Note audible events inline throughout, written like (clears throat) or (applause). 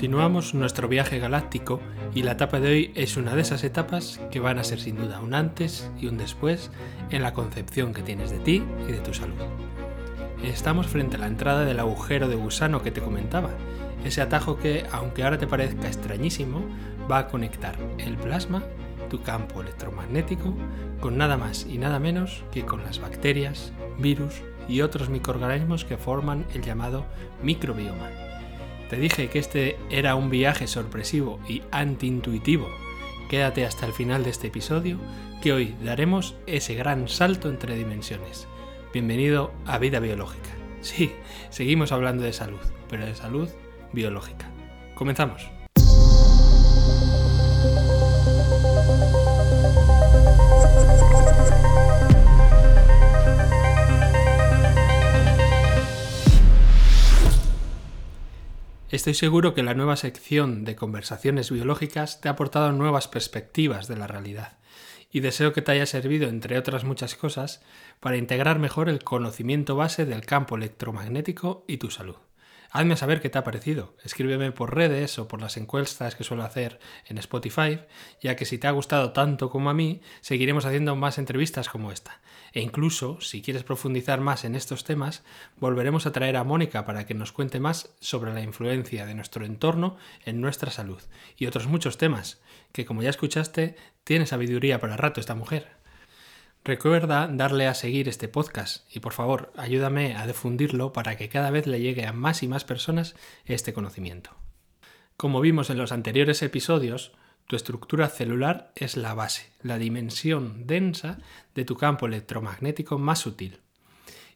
Continuamos nuestro viaje galáctico y la etapa de hoy es una de esas etapas que van a ser sin duda un antes y un después en la concepción que tienes de ti y de tu salud. Estamos frente a la entrada del agujero de gusano que te comentaba, ese atajo que, aunque ahora te parezca extrañísimo, va a conectar el plasma, tu campo electromagnético, con nada más y nada menos que con las bacterias, virus y otros microorganismos que forman el llamado microbioma. Te dije que este era un viaje sorpresivo y antiintuitivo. Quédate hasta el final de este episodio, que hoy daremos ese gran salto entre dimensiones. Bienvenido a Vida Biológica. Sí, seguimos hablando de salud, pero de salud biológica. Comenzamos. Estoy seguro que la nueva sección de conversaciones biológicas te ha aportado nuevas perspectivas de la realidad y deseo que te haya servido, entre otras muchas cosas, para integrar mejor el conocimiento base del campo electromagnético y tu salud. Hazme saber qué te ha parecido. Escríbeme por redes o por las encuestas que suelo hacer en Spotify, ya que si te ha gustado tanto como a mí, seguiremos haciendo más entrevistas como esta. E incluso, si quieres profundizar más en estos temas, volveremos a traer a Mónica para que nos cuente más sobre la influencia de nuestro entorno en nuestra salud y otros muchos temas, que como ya escuchaste, tiene sabiduría para rato esta mujer. Recuerda darle a seguir este podcast y por favor ayúdame a difundirlo para que cada vez le llegue a más y más personas este conocimiento. Como vimos en los anteriores episodios, tu estructura celular es la base, la dimensión densa de tu campo electromagnético más sutil.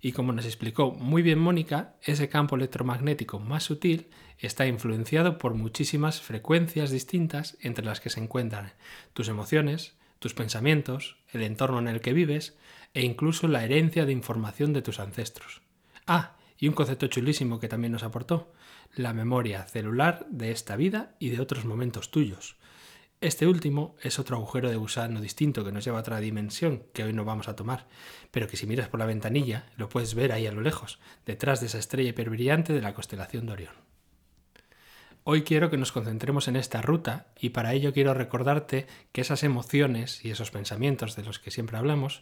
Y como nos explicó muy bien Mónica, ese campo electromagnético más sutil está influenciado por muchísimas frecuencias distintas entre las que se encuentran tus emociones, tus pensamientos, el entorno en el que vives e incluso la herencia de información de tus ancestros. Ah, y un concepto chulísimo que también nos aportó, la memoria celular de esta vida y de otros momentos tuyos. Este último es otro agujero de gusano distinto que nos lleva a otra dimensión que hoy no vamos a tomar, pero que si miras por la ventanilla lo puedes ver ahí a lo lejos, detrás de esa estrella hiperbrillante de la constelación de Orión. Hoy quiero que nos concentremos en esta ruta y para ello quiero recordarte que esas emociones y esos pensamientos de los que siempre hablamos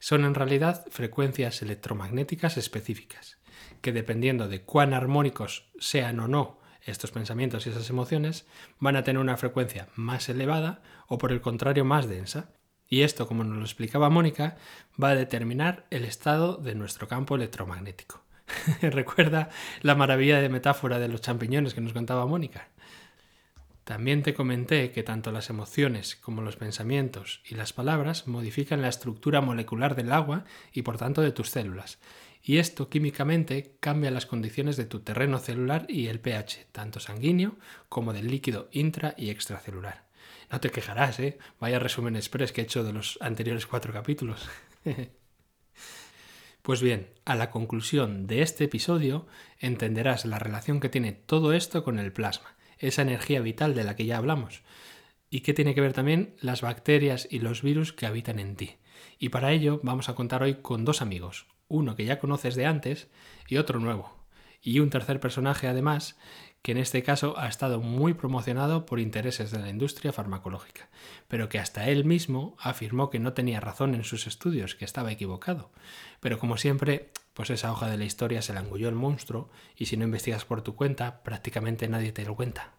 son en realidad frecuencias electromagnéticas específicas, que dependiendo de cuán armónicos sean o no estos pensamientos y esas emociones, van a tener una frecuencia más elevada o por el contrario más densa. Y esto, como nos lo explicaba Mónica, va a determinar el estado de nuestro campo electromagnético. (laughs) Recuerda la maravilla de metáfora de los champiñones que nos contaba Mónica. También te comenté que tanto las emociones como los pensamientos y las palabras modifican la estructura molecular del agua y por tanto de tus células. Y esto químicamente cambia las condiciones de tu terreno celular y el pH, tanto sanguíneo como del líquido intra y extracelular. No te quejarás, ¿eh? Vaya resumen express que he hecho de los anteriores cuatro capítulos. (laughs) Pues bien, a la conclusión de este episodio entenderás la relación que tiene todo esto con el plasma, esa energía vital de la que ya hablamos, y qué tiene que ver también las bacterias y los virus que habitan en ti. Y para ello vamos a contar hoy con dos amigos, uno que ya conoces de antes y otro nuevo, y un tercer personaje además que en este caso ha estado muy promocionado por intereses de la industria farmacológica, pero que hasta él mismo afirmó que no tenía razón en sus estudios, que estaba equivocado. Pero como siempre, pues esa hoja de la historia se la engulló el monstruo, y si no investigas por tu cuenta, prácticamente nadie te lo cuenta.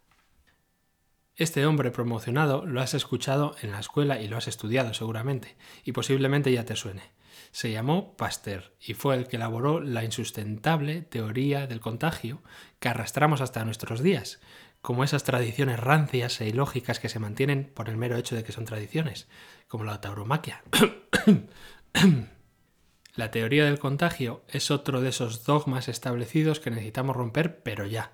Este hombre promocionado lo has escuchado en la escuela y lo has estudiado seguramente, y posiblemente ya te suene se llamó Pasteur y fue el que elaboró la insustentable teoría del contagio que arrastramos hasta nuestros días, como esas tradiciones rancias e ilógicas que se mantienen por el mero hecho de que son tradiciones, como la tauromaquia. (coughs) la teoría del contagio es otro de esos dogmas establecidos que necesitamos romper, pero ya.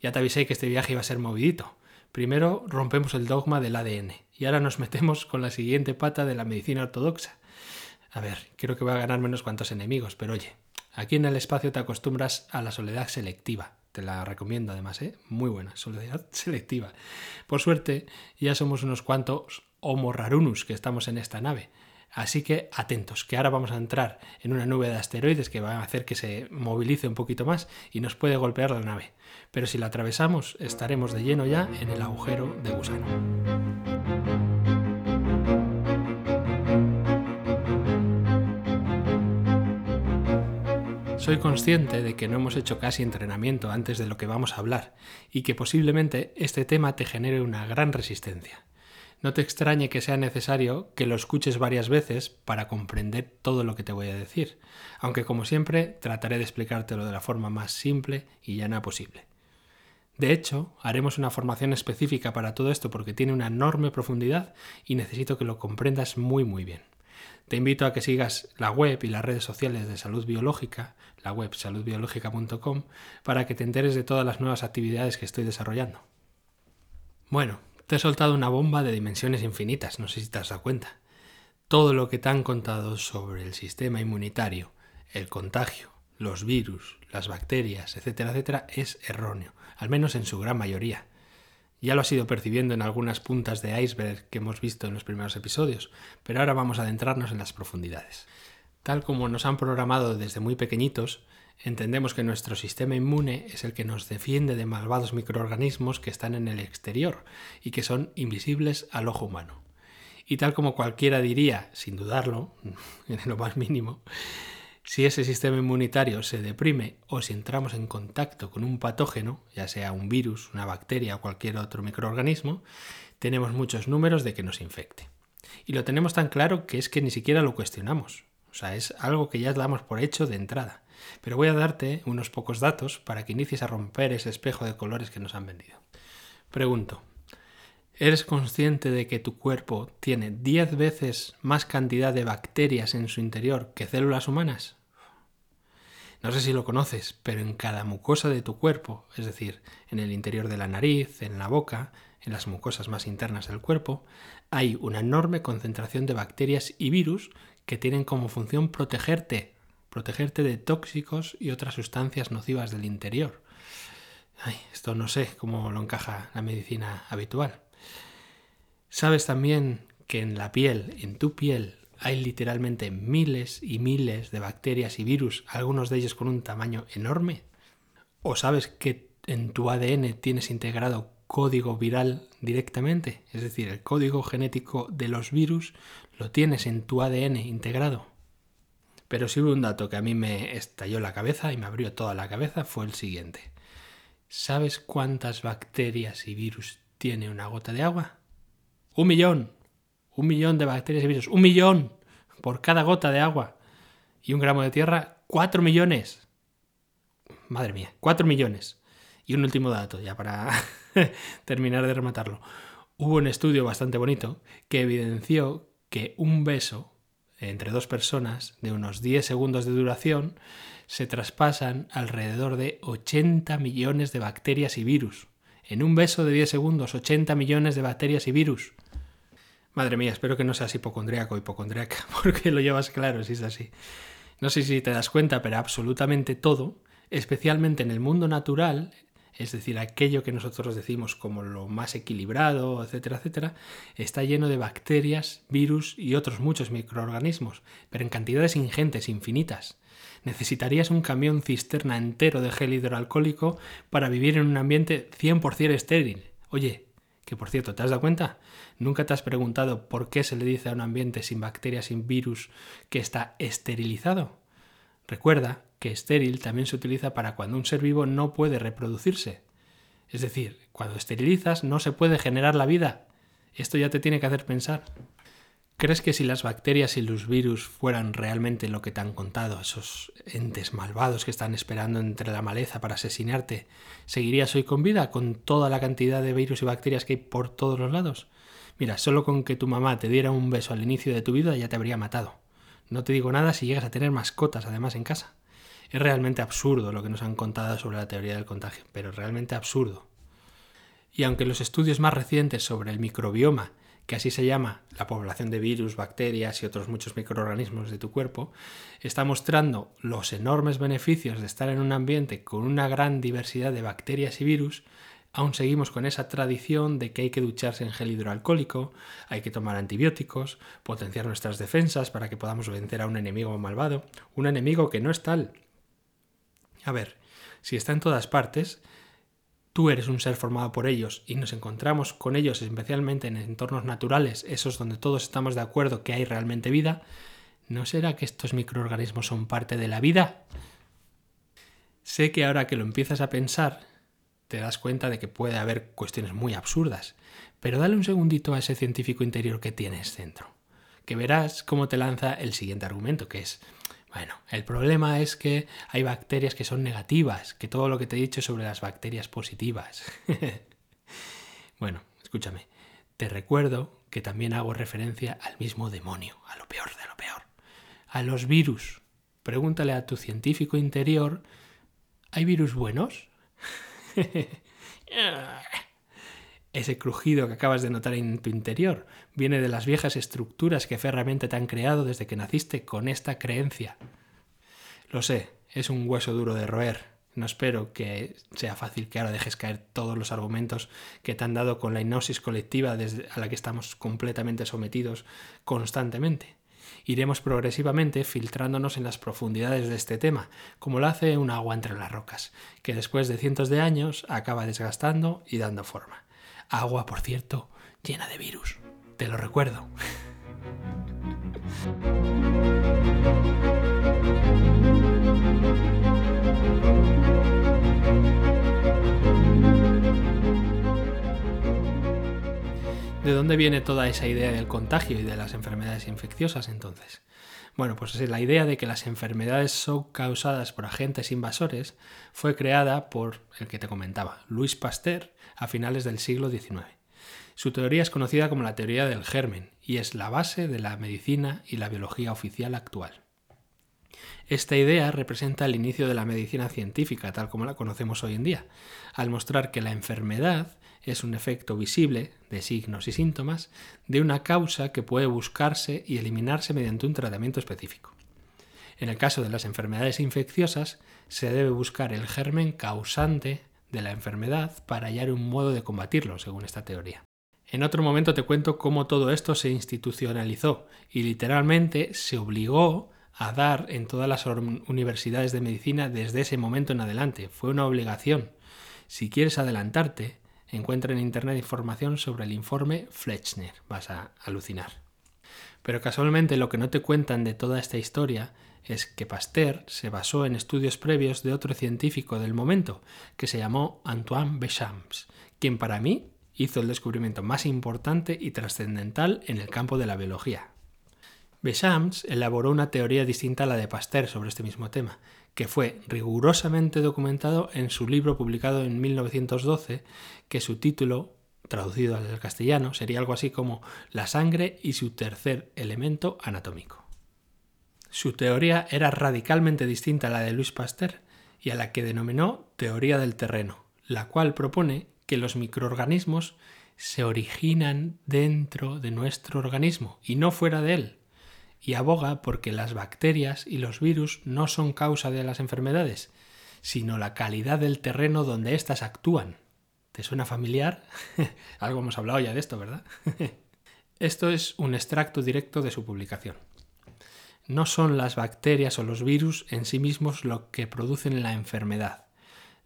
Ya te avisé que este viaje iba a ser movidito. Primero rompemos el dogma del ADN y ahora nos metemos con la siguiente pata de la medicina ortodoxa, a ver, creo que voy a ganar menos cuantos enemigos, pero oye, aquí en el espacio te acostumbras a la soledad selectiva. Te la recomiendo además, ¿eh? Muy buena, soledad (laughs) selectiva. Por suerte, ya somos unos cuantos Homo rarunus que estamos en esta nave. Así que atentos, que ahora vamos a entrar en una nube de asteroides que va a hacer que se movilice un poquito más y nos puede golpear la nave. Pero si la atravesamos, estaremos de lleno ya en el agujero de gusano. Soy consciente de que no hemos hecho casi entrenamiento antes de lo que vamos a hablar y que posiblemente este tema te genere una gran resistencia. No te extrañe que sea necesario que lo escuches varias veces para comprender todo lo que te voy a decir, aunque como siempre trataré de explicártelo de la forma más simple y llana posible. De hecho, haremos una formación específica para todo esto porque tiene una enorme profundidad y necesito que lo comprendas muy muy bien. Te invito a que sigas la web y las redes sociales de Salud Biológica, la web saludbiológica.com, para que te enteres de todas las nuevas actividades que estoy desarrollando. Bueno, te he soltado una bomba de dimensiones infinitas, no sé si te has dado cuenta. Todo lo que te han contado sobre el sistema inmunitario, el contagio, los virus, las bacterias, etcétera, etcétera, es erróneo, al menos en su gran mayoría. Ya lo has ido percibiendo en algunas puntas de iceberg que hemos visto en los primeros episodios, pero ahora vamos a adentrarnos en las profundidades. Tal como nos han programado desde muy pequeñitos, entendemos que nuestro sistema inmune es el que nos defiende de malvados microorganismos que están en el exterior y que son invisibles al ojo humano. Y tal como cualquiera diría, sin dudarlo, (laughs) en lo más mínimo, si ese sistema inmunitario se deprime o si entramos en contacto con un patógeno, ya sea un virus, una bacteria o cualquier otro microorganismo, tenemos muchos números de que nos infecte. Y lo tenemos tan claro que es que ni siquiera lo cuestionamos. O sea, es algo que ya damos por hecho de entrada. Pero voy a darte unos pocos datos para que inicies a romper ese espejo de colores que nos han vendido. Pregunto, ¿eres consciente de que tu cuerpo tiene 10 veces más cantidad de bacterias en su interior que células humanas? No sé si lo conoces, pero en cada mucosa de tu cuerpo, es decir, en el interior de la nariz, en la boca, en las mucosas más internas del cuerpo, hay una enorme concentración de bacterias y virus que tienen como función protegerte, protegerte de tóxicos y otras sustancias nocivas del interior. Esto no sé cómo lo encaja la medicina habitual. ¿Sabes también que en la piel, en tu piel, hay literalmente miles y miles de bacterias y virus, algunos de ellos con un tamaño enorme? ¿O sabes que en tu ADN tienes integrado código viral directamente? Es decir, el código genético de los virus lo tienes en tu ADN integrado. Pero si hubo un dato que a mí me estalló la cabeza y me abrió toda la cabeza fue el siguiente. ¿Sabes cuántas bacterias y virus tiene una gota de agua? Un millón. Un millón de bacterias y virus. Un millón por cada gota de agua. Y un gramo de tierra, cuatro millones. Madre mía, cuatro millones. Y un último dato, ya para (laughs) terminar de rematarlo. Hubo un estudio bastante bonito que evidenció que un beso entre dos personas de unos 10 segundos de duración se traspasan alrededor de 80 millones de bacterias y virus. En un beso de 10 segundos, 80 millones de bacterias y virus. Madre mía, espero que no seas hipocondríaco o hipocondríaca, (laughs) porque lo llevas claro si es así. No sé si te das cuenta, pero absolutamente todo, especialmente en el mundo natural, es decir, aquello que nosotros decimos como lo más equilibrado, etcétera, etcétera, está lleno de bacterias, virus y otros muchos microorganismos, pero en cantidades ingentes, infinitas. Necesitarías un camión cisterna entero de gel hidroalcohólico para vivir en un ambiente 100% estéril. Oye, que por cierto, ¿te has dado cuenta? ¿Nunca te has preguntado por qué se le dice a un ambiente sin bacterias, sin virus, que está esterilizado? Recuerda que estéril también se utiliza para cuando un ser vivo no puede reproducirse. Es decir, cuando esterilizas no se puede generar la vida. Esto ya te tiene que hacer pensar. ¿Crees que si las bacterias y los virus fueran realmente lo que te han contado, esos entes malvados que están esperando entre la maleza para asesinarte, seguirías hoy con vida con toda la cantidad de virus y bacterias que hay por todos los lados? Mira, solo con que tu mamá te diera un beso al inicio de tu vida ya te habría matado. No te digo nada si llegas a tener mascotas además en casa. Es realmente absurdo lo que nos han contado sobre la teoría del contagio, pero realmente absurdo. Y aunque los estudios más recientes sobre el microbioma que así se llama la población de virus, bacterias y otros muchos microorganismos de tu cuerpo, está mostrando los enormes beneficios de estar en un ambiente con una gran diversidad de bacterias y virus, aún seguimos con esa tradición de que hay que ducharse en gel hidroalcohólico, hay que tomar antibióticos, potenciar nuestras defensas para que podamos vencer a un enemigo malvado, un enemigo que no es tal. A ver, si está en todas partes, tú eres un ser formado por ellos y nos encontramos con ellos especialmente en entornos naturales, esos donde todos estamos de acuerdo que hay realmente vida, ¿no será que estos microorganismos son parte de la vida? Sé que ahora que lo empiezas a pensar, te das cuenta de que puede haber cuestiones muy absurdas, pero dale un segundito a ese científico interior que tienes dentro, que verás cómo te lanza el siguiente argumento, que es, bueno, el problema es que hay bacterias que son negativas, que todo lo que te he dicho sobre las bacterias positivas. (laughs) bueno, escúchame, te recuerdo que también hago referencia al mismo demonio, a lo peor de lo peor, a los virus. Pregúntale a tu científico interior ¿Hay virus buenos? (laughs) (laughs) Ese crujido que acabas de notar en tu interior viene de las viejas estructuras que ferramente te han creado desde que naciste con esta creencia. Lo sé, es un hueso duro de roer. No espero que sea fácil que ahora dejes caer todos los argumentos que te han dado con la hipnosis colectiva desde a la que estamos completamente sometidos constantemente iremos progresivamente filtrándonos en las profundidades de este tema, como lo hace un agua entre las rocas, que después de cientos de años acaba desgastando y dando forma. Agua, por cierto, llena de virus. Te lo recuerdo. ¿De dónde viene toda esa idea del contagio y de las enfermedades infecciosas entonces? Bueno, pues la idea de que las enfermedades son causadas por agentes invasores fue creada por el que te comentaba, Louis Pasteur, a finales del siglo XIX. Su teoría es conocida como la teoría del germen y es la base de la medicina y la biología oficial actual. Esta idea representa el inicio de la medicina científica tal como la conocemos hoy en día, al mostrar que la enfermedad es un efecto visible de signos y síntomas de una causa que puede buscarse y eliminarse mediante un tratamiento específico. En el caso de las enfermedades infecciosas, se debe buscar el germen causante de la enfermedad para hallar un modo de combatirlo, según esta teoría. En otro momento te cuento cómo todo esto se institucionalizó y literalmente se obligó a dar en todas las universidades de medicina desde ese momento en adelante. Fue una obligación. Si quieres adelantarte, encuentra en Internet información sobre el informe Fletchner. Vas a alucinar. Pero casualmente lo que no te cuentan de toda esta historia es que Pasteur se basó en estudios previos de otro científico del momento, que se llamó Antoine Béchamps, quien para mí hizo el descubrimiento más importante y trascendental en el campo de la biología. Béchamps elaboró una teoría distinta a la de Pasteur sobre este mismo tema, que fue rigurosamente documentado en su libro publicado en 1912, que su título, traducido al castellano, sería algo así como La sangre y su tercer elemento anatómico. Su teoría era radicalmente distinta a la de Louis Pasteur y a la que denominó teoría del terreno, la cual propone que los microorganismos se originan dentro de nuestro organismo y no fuera de él, y aboga porque las bacterias y los virus no son causa de las enfermedades, sino la calidad del terreno donde éstas actúan. ¿Te suena familiar? (laughs) Algo hemos hablado ya de esto, ¿verdad? (laughs) esto es un extracto directo de su publicación. No son las bacterias o los virus en sí mismos lo que producen la enfermedad.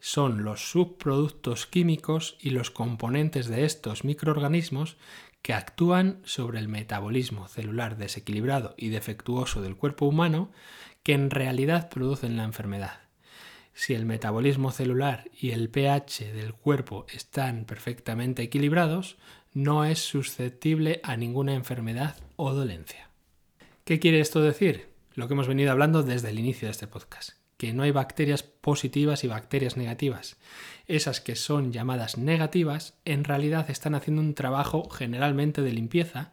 Son los subproductos químicos y los componentes de estos microorganismos que actúan sobre el metabolismo celular desequilibrado y defectuoso del cuerpo humano que en realidad producen la enfermedad. Si el metabolismo celular y el pH del cuerpo están perfectamente equilibrados, no es susceptible a ninguna enfermedad o dolencia. ¿Qué quiere esto decir? Lo que hemos venido hablando desde el inicio de este podcast que no hay bacterias positivas y bacterias negativas. Esas que son llamadas negativas en realidad están haciendo un trabajo generalmente de limpieza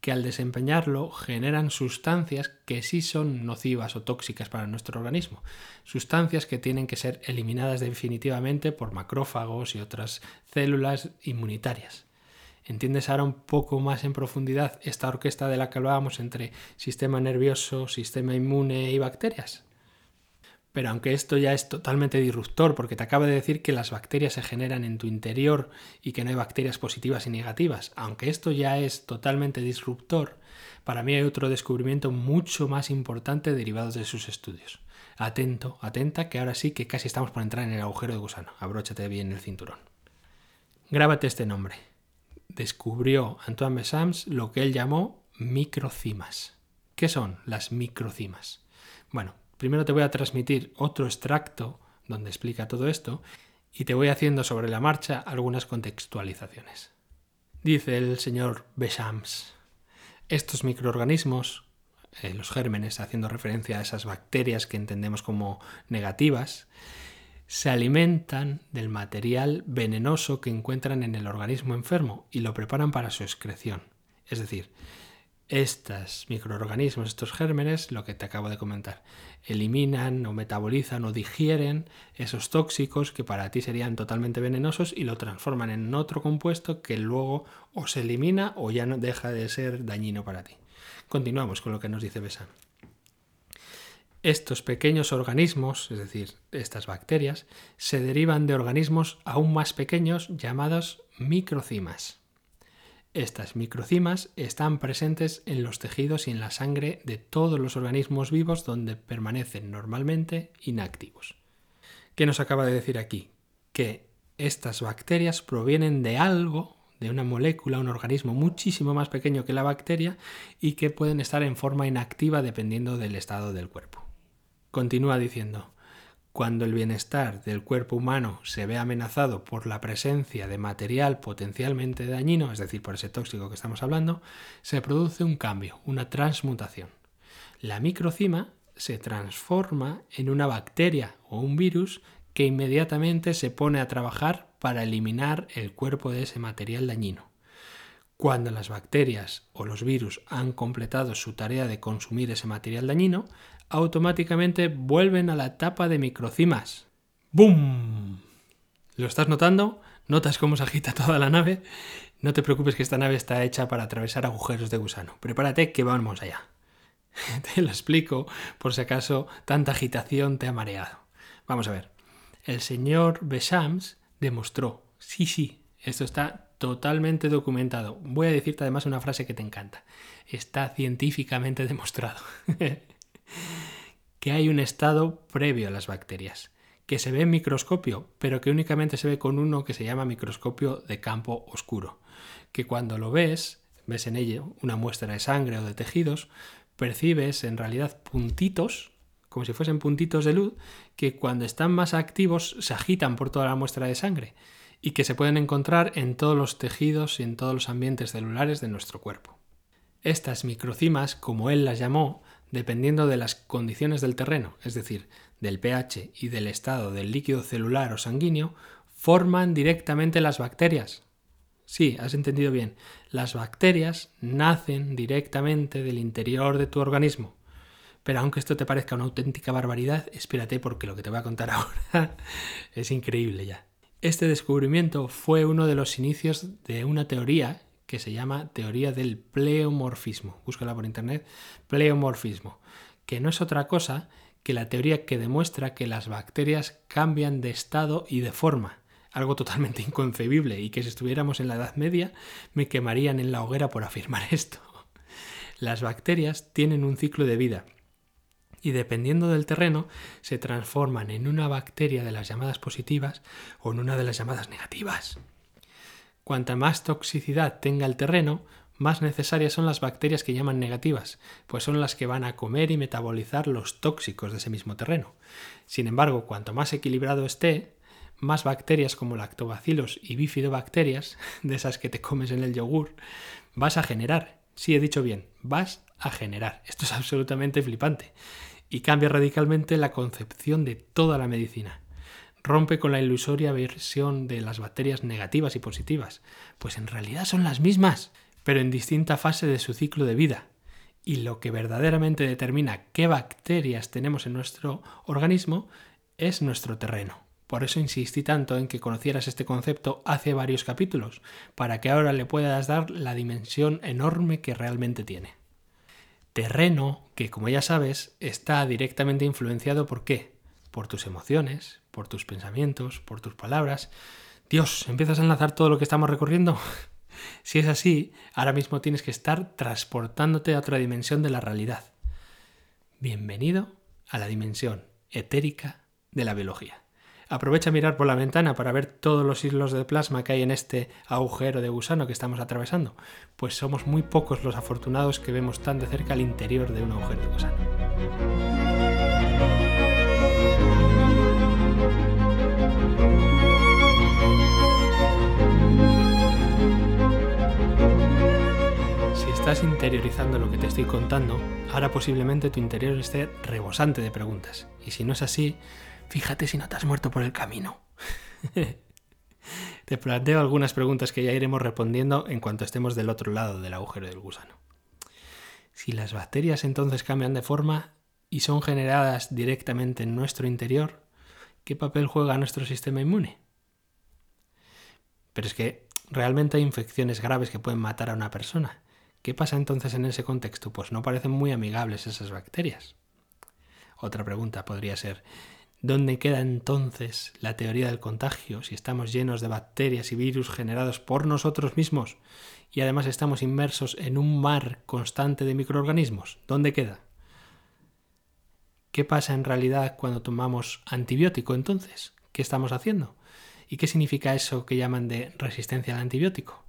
que al desempeñarlo generan sustancias que sí son nocivas o tóxicas para nuestro organismo, sustancias que tienen que ser eliminadas definitivamente por macrófagos y otras células inmunitarias. ¿Entiendes ahora un poco más en profundidad esta orquesta de la que hablábamos entre sistema nervioso, sistema inmune y bacterias? Pero aunque esto ya es totalmente disruptor, porque te acabo de decir que las bacterias se generan en tu interior y que no hay bacterias positivas y negativas, aunque esto ya es totalmente disruptor, para mí hay otro descubrimiento mucho más importante derivado de sus estudios. Atento, atenta, que ahora sí que casi estamos por entrar en el agujero de gusano. Abróchate bien el cinturón. Grábate este nombre. Descubrió Antoine Besams lo que él llamó microcimas. ¿Qué son las microcimas? Bueno, Primero te voy a transmitir otro extracto donde explica todo esto y te voy haciendo sobre la marcha algunas contextualizaciones. Dice el señor Bechams, estos microorganismos, eh, los gérmenes, haciendo referencia a esas bacterias que entendemos como negativas, se alimentan del material venenoso que encuentran en el organismo enfermo y lo preparan para su excreción. Es decir, estos microorganismos, estos gérmenes, lo que te acabo de comentar, eliminan o metabolizan o digieren esos tóxicos que para ti serían totalmente venenosos y lo transforman en otro compuesto que luego o se elimina o ya no deja de ser dañino para ti. Continuamos con lo que nos dice Besan. Estos pequeños organismos, es decir, estas bacterias, se derivan de organismos aún más pequeños llamados microcimas. Estas microcimas están presentes en los tejidos y en la sangre de todos los organismos vivos donde permanecen normalmente inactivos. ¿Qué nos acaba de decir aquí? Que estas bacterias provienen de algo, de una molécula, un organismo muchísimo más pequeño que la bacteria y que pueden estar en forma inactiva dependiendo del estado del cuerpo. Continúa diciendo, cuando el bienestar del cuerpo humano se ve amenazado por la presencia de material potencialmente dañino, es decir, por ese tóxico que estamos hablando, se produce un cambio, una transmutación. La microcima se transforma en una bacteria o un virus que inmediatamente se pone a trabajar para eliminar el cuerpo de ese material dañino. Cuando las bacterias o los virus han completado su tarea de consumir ese material dañino, automáticamente vuelven a la etapa de microcimas. ¡Bum! ¿Lo estás notando? ¿Notas cómo se agita toda la nave? No te preocupes que esta nave está hecha para atravesar agujeros de gusano. Prepárate que vamos allá. (laughs) te lo explico por si acaso tanta agitación te ha mareado. Vamos a ver. El señor Bechams demostró, sí, sí, esto está totalmente documentado. Voy a decirte además una frase que te encanta. Está científicamente demostrado. (laughs) que hay un estado previo a las bacterias, que se ve en microscopio, pero que únicamente se ve con uno que se llama microscopio de campo oscuro, que cuando lo ves, ves en ello una muestra de sangre o de tejidos, percibes en realidad puntitos, como si fuesen puntitos de luz, que cuando están más activos se agitan por toda la muestra de sangre y que se pueden encontrar en todos los tejidos y en todos los ambientes celulares de nuestro cuerpo. Estas microcimas, como él las llamó, dependiendo de las condiciones del terreno, es decir, del pH y del estado del líquido celular o sanguíneo, forman directamente las bacterias. Sí, has entendido bien. Las bacterias nacen directamente del interior de tu organismo. Pero aunque esto te parezca una auténtica barbaridad, espérate porque lo que te voy a contar (laughs) ahora es increíble ya. Este descubrimiento fue uno de los inicios de una teoría que se llama teoría del pleomorfismo. Búscala por internet, pleomorfismo, que no es otra cosa que la teoría que demuestra que las bacterias cambian de estado y de forma, algo totalmente (laughs) inconcebible y que si estuviéramos en la Edad Media me quemarían en la hoguera por afirmar (laughs) esto. Las bacterias tienen un ciclo de vida y dependiendo del terreno se transforman en una bacteria de las llamadas positivas o en una de las llamadas negativas. Cuanta más toxicidad tenga el terreno, más necesarias son las bacterias que llaman negativas, pues son las que van a comer y metabolizar los tóxicos de ese mismo terreno. Sin embargo, cuanto más equilibrado esté, más bacterias como lactobacilos y bifidobacterias, (laughs) de esas que te comes en el yogur, vas a generar. Sí, he dicho bien, vas a generar. Esto es absolutamente flipante y cambia radicalmente la concepción de toda la medicina rompe con la ilusoria versión de las bacterias negativas y positivas, pues en realidad son las mismas, pero en distinta fase de su ciclo de vida. Y lo que verdaderamente determina qué bacterias tenemos en nuestro organismo es nuestro terreno. Por eso insistí tanto en que conocieras este concepto hace varios capítulos, para que ahora le puedas dar la dimensión enorme que realmente tiene. Terreno que, como ya sabes, está directamente influenciado por qué? por tus emociones, por tus pensamientos, por tus palabras. Dios, ¿empiezas a enlazar todo lo que estamos recorriendo? (laughs) si es así, ahora mismo tienes que estar transportándote a otra dimensión de la realidad. Bienvenido a la dimensión etérica de la biología. Aprovecha a mirar por la ventana para ver todos los hilos de plasma que hay en este agujero de gusano que estamos atravesando, pues somos muy pocos los afortunados que vemos tan de cerca el interior de un agujero de gusano. Estás interiorizando lo que te estoy contando, ahora posiblemente tu interior esté rebosante de preguntas. Y si no es así, fíjate si no te has muerto por el camino. (laughs) te planteo algunas preguntas que ya iremos respondiendo en cuanto estemos del otro lado del agujero del gusano. Si las bacterias entonces cambian de forma y son generadas directamente en nuestro interior, ¿qué papel juega nuestro sistema inmune? Pero es que realmente hay infecciones graves que pueden matar a una persona ¿Qué pasa entonces en ese contexto? Pues no parecen muy amigables esas bacterias. Otra pregunta podría ser, ¿dónde queda entonces la teoría del contagio si estamos llenos de bacterias y virus generados por nosotros mismos y además estamos inmersos en un mar constante de microorganismos? ¿Dónde queda? ¿Qué pasa en realidad cuando tomamos antibiótico entonces? ¿Qué estamos haciendo? ¿Y qué significa eso que llaman de resistencia al antibiótico?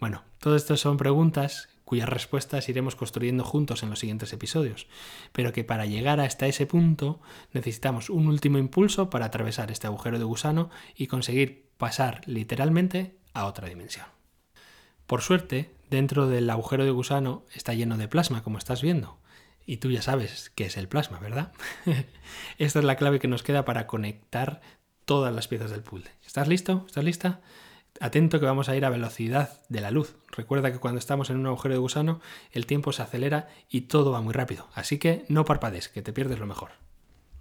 Bueno, todo esto son preguntas cuyas respuestas iremos construyendo juntos en los siguientes episodios, pero que para llegar hasta ese punto necesitamos un último impulso para atravesar este agujero de gusano y conseguir pasar literalmente a otra dimensión. Por suerte, dentro del agujero de gusano está lleno de plasma, como estás viendo. Y tú ya sabes qué es el plasma, ¿verdad? (laughs) Esta es la clave que nos queda para conectar todas las piezas del puzzle. ¿Estás listo? ¿Estás lista? Atento que vamos a ir a velocidad de la luz. Recuerda que cuando estamos en un agujero de gusano, el tiempo se acelera y todo va muy rápido. Así que no parpadees, que te pierdes lo mejor.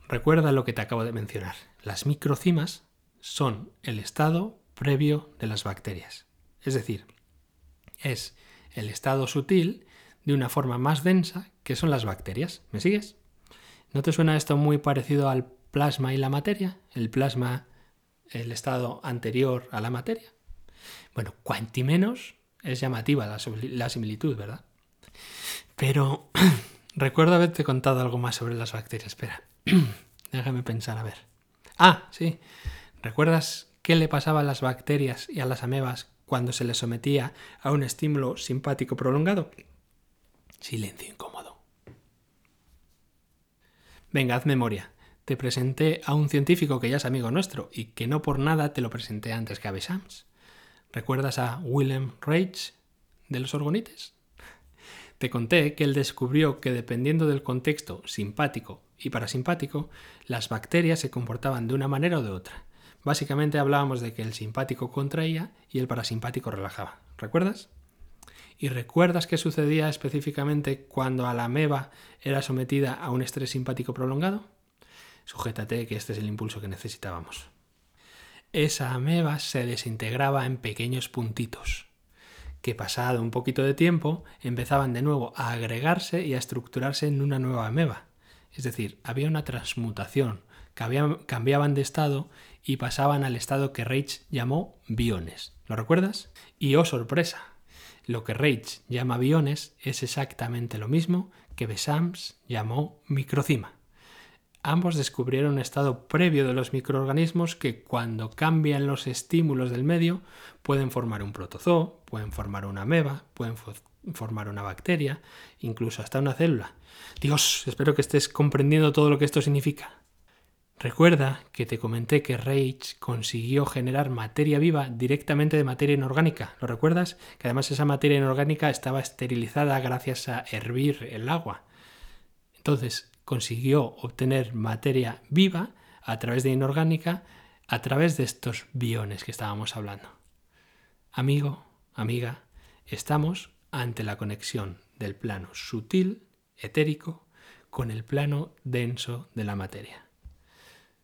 Recuerda lo que te acabo de mencionar. Las microcimas son el estado previo de las bacterias. Es decir, es el estado sutil de una forma más densa que son las bacterias. ¿Me sigues? ¿No te suena esto muy parecido al plasma y la materia? El plasma, el estado anterior a la materia. Bueno, cuanti menos es llamativa la, similitud, ¿verdad? Pero (clears throat) recuerdo haberte contado algo más sobre las bacterias. Espera, (clears throat) déjame pensar, a ver. Ah, sí. ¿Recuerdas qué le pasaba a las bacterias y a las amebas cuando se les sometía a un estímulo simpático prolongado? Silencio incómodo. Venga, haz memoria. Te presenté a un científico que ya es amigo nuestro y que no por nada te lo presenté antes que a Besams. ¿Recuerdas a Willem Reich de los orgonites? Te conté que él descubrió que dependiendo del contexto simpático y parasimpático, las bacterias se comportaban de una manera o de otra. Básicamente hablábamos de que el simpático contraía y el parasimpático relajaba. ¿Recuerdas? ¿Y recuerdas qué sucedía específicamente cuando a la ameba era sometida a un estrés simpático prolongado? Sujétate que este es el impulso que necesitábamos esa ameba se desintegraba en pequeños puntitos, que pasado un poquito de tiempo empezaban de nuevo a agregarse y a estructurarse en una nueva ameba. Es decir, había una transmutación, cambiaban de estado y pasaban al estado que Reich llamó biones. ¿Lo recuerdas? Y oh sorpresa, lo que Reich llama biones es exactamente lo mismo que Besams llamó microcima. Ambos descubrieron un estado previo de los microorganismos que cuando cambian los estímulos del medio pueden formar un protozoo, pueden formar una ameba, pueden formar una bacteria, incluso hasta una célula. Dios, espero que estés comprendiendo todo lo que esto significa. Recuerda que te comenté que Reich consiguió generar materia viva directamente de materia inorgánica. ¿Lo recuerdas? Que además esa materia inorgánica estaba esterilizada gracias a hervir el agua. Entonces, consiguió obtener materia viva a través de inorgánica, a través de estos biones que estábamos hablando. Amigo, amiga, estamos ante la conexión del plano sutil, etérico, con el plano denso de la materia.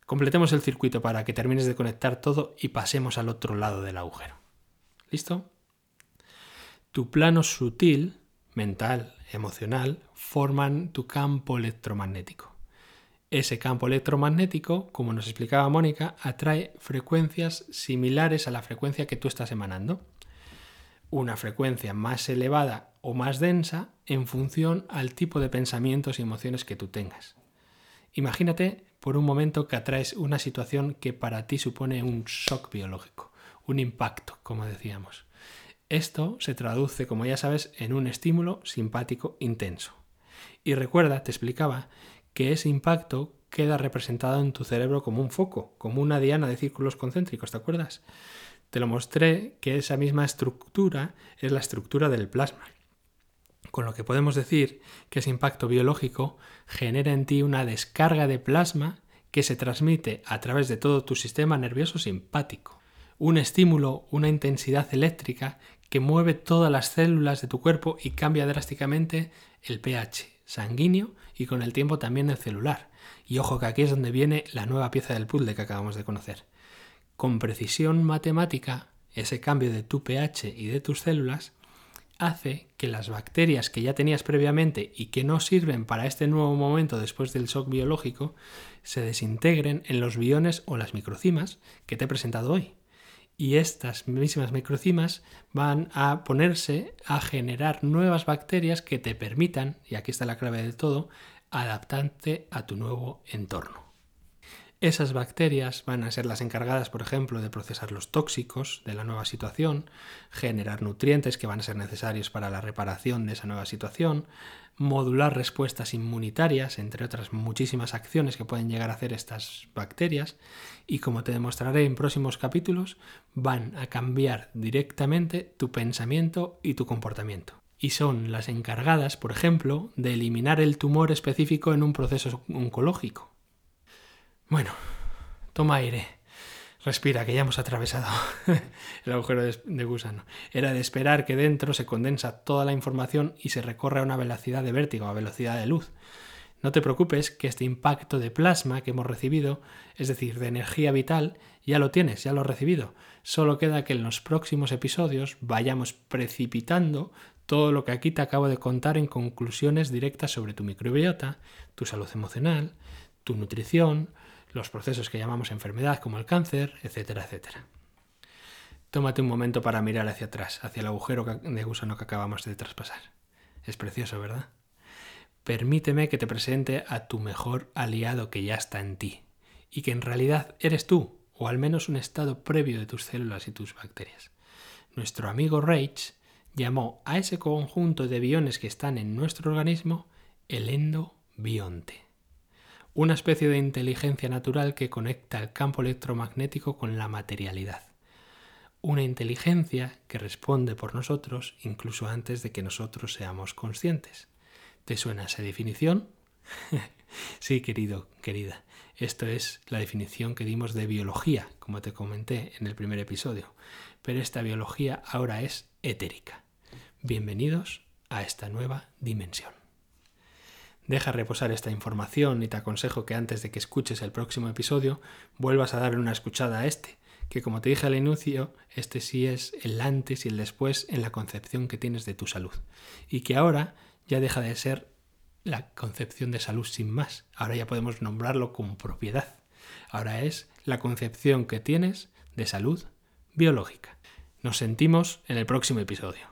Completemos el circuito para que termines de conectar todo y pasemos al otro lado del agujero. ¿Listo? Tu plano sutil, mental, emocional, forman tu campo electromagnético. Ese campo electromagnético, como nos explicaba Mónica, atrae frecuencias similares a la frecuencia que tú estás emanando. Una frecuencia más elevada o más densa en función al tipo de pensamientos y emociones que tú tengas. Imagínate por un momento que atraes una situación que para ti supone un shock biológico, un impacto, como decíamos. Esto se traduce, como ya sabes, en un estímulo simpático intenso. Y recuerda, te explicaba, que ese impacto queda representado en tu cerebro como un foco, como una diana de círculos concéntricos, ¿te acuerdas? Te lo mostré que esa misma estructura es la estructura del plasma. Con lo que podemos decir que ese impacto biológico genera en ti una descarga de plasma que se transmite a través de todo tu sistema nervioso simpático. Un estímulo, una intensidad eléctrica que mueve todas las células de tu cuerpo y cambia drásticamente el pH sanguíneo y con el tiempo también el celular. Y ojo que aquí es donde viene la nueva pieza del puzzle que acabamos de conocer. Con precisión matemática, ese cambio de tu pH y de tus células hace que las bacterias que ya tenías previamente y que no sirven para este nuevo momento después del shock biológico se desintegren en los biones o las microcimas que te he presentado hoy y estas mismas microcimas van a ponerse a generar nuevas bacterias que te permitan, y aquí está la clave de todo, adaptarte a tu nuevo entorno. Esas bacterias van a ser las encargadas, por ejemplo, de procesar los tóxicos de la nueva situación, generar nutrientes que van a ser necesarios para la reparación de esa nueva situación, modular respuestas inmunitarias, entre otras muchísimas acciones que pueden llegar a hacer estas bacterias, y como te demostraré en próximos capítulos, van a cambiar directamente tu pensamiento y tu comportamiento y son las encargadas, por ejemplo, de eliminar el tumor específico en un proceso oncológico. Bueno, toma aire. Respira, que ya hemos atravesado (laughs) el agujero de gusano. Era de esperar que dentro se condensa toda la información y se recorre a una velocidad de vértigo, a velocidad de luz. No te preocupes que este impacto de plasma que hemos recibido, es decir, de energía vital, ya lo tienes, ya lo has recibido. Solo queda que en los próximos episodios vayamos precipitando todo lo que aquí te acabo de contar en conclusiones directas sobre tu microbiota, tu salud emocional, tu nutrición, los procesos que llamamos enfermedad como el cáncer, etcétera, etcétera. Tómate un momento para mirar hacia atrás, hacia el agujero de gusano que acabamos de traspasar. Es precioso, ¿verdad? Permíteme que te presente a tu mejor aliado que ya está en ti y que en realidad eres tú, o al menos un estado previo de tus células y tus bacterias. Nuestro amigo Reich llamó a ese conjunto de biones que están en nuestro organismo el endobionte una especie de inteligencia natural que conecta el campo electromagnético con la materialidad. Una inteligencia que responde por nosotros incluso antes de que nosotros seamos conscientes. ¿Te suena esa definición? (laughs) sí, querido, querida. Esto es la definición que dimos de biología, como te comenté en el primer episodio. Pero esta biología ahora es etérica. Bienvenidos a esta nueva dimensión. Deja reposar esta información y te aconsejo que antes de que escuches el próximo episodio vuelvas a darle una escuchada a este, que como te dije al inicio, este sí es el antes y el después en la concepción que tienes de tu salud. Y que ahora ya deja de ser la concepción de salud sin más. Ahora ya podemos nombrarlo con propiedad. Ahora es la concepción que tienes de salud biológica. Nos sentimos en el próximo episodio.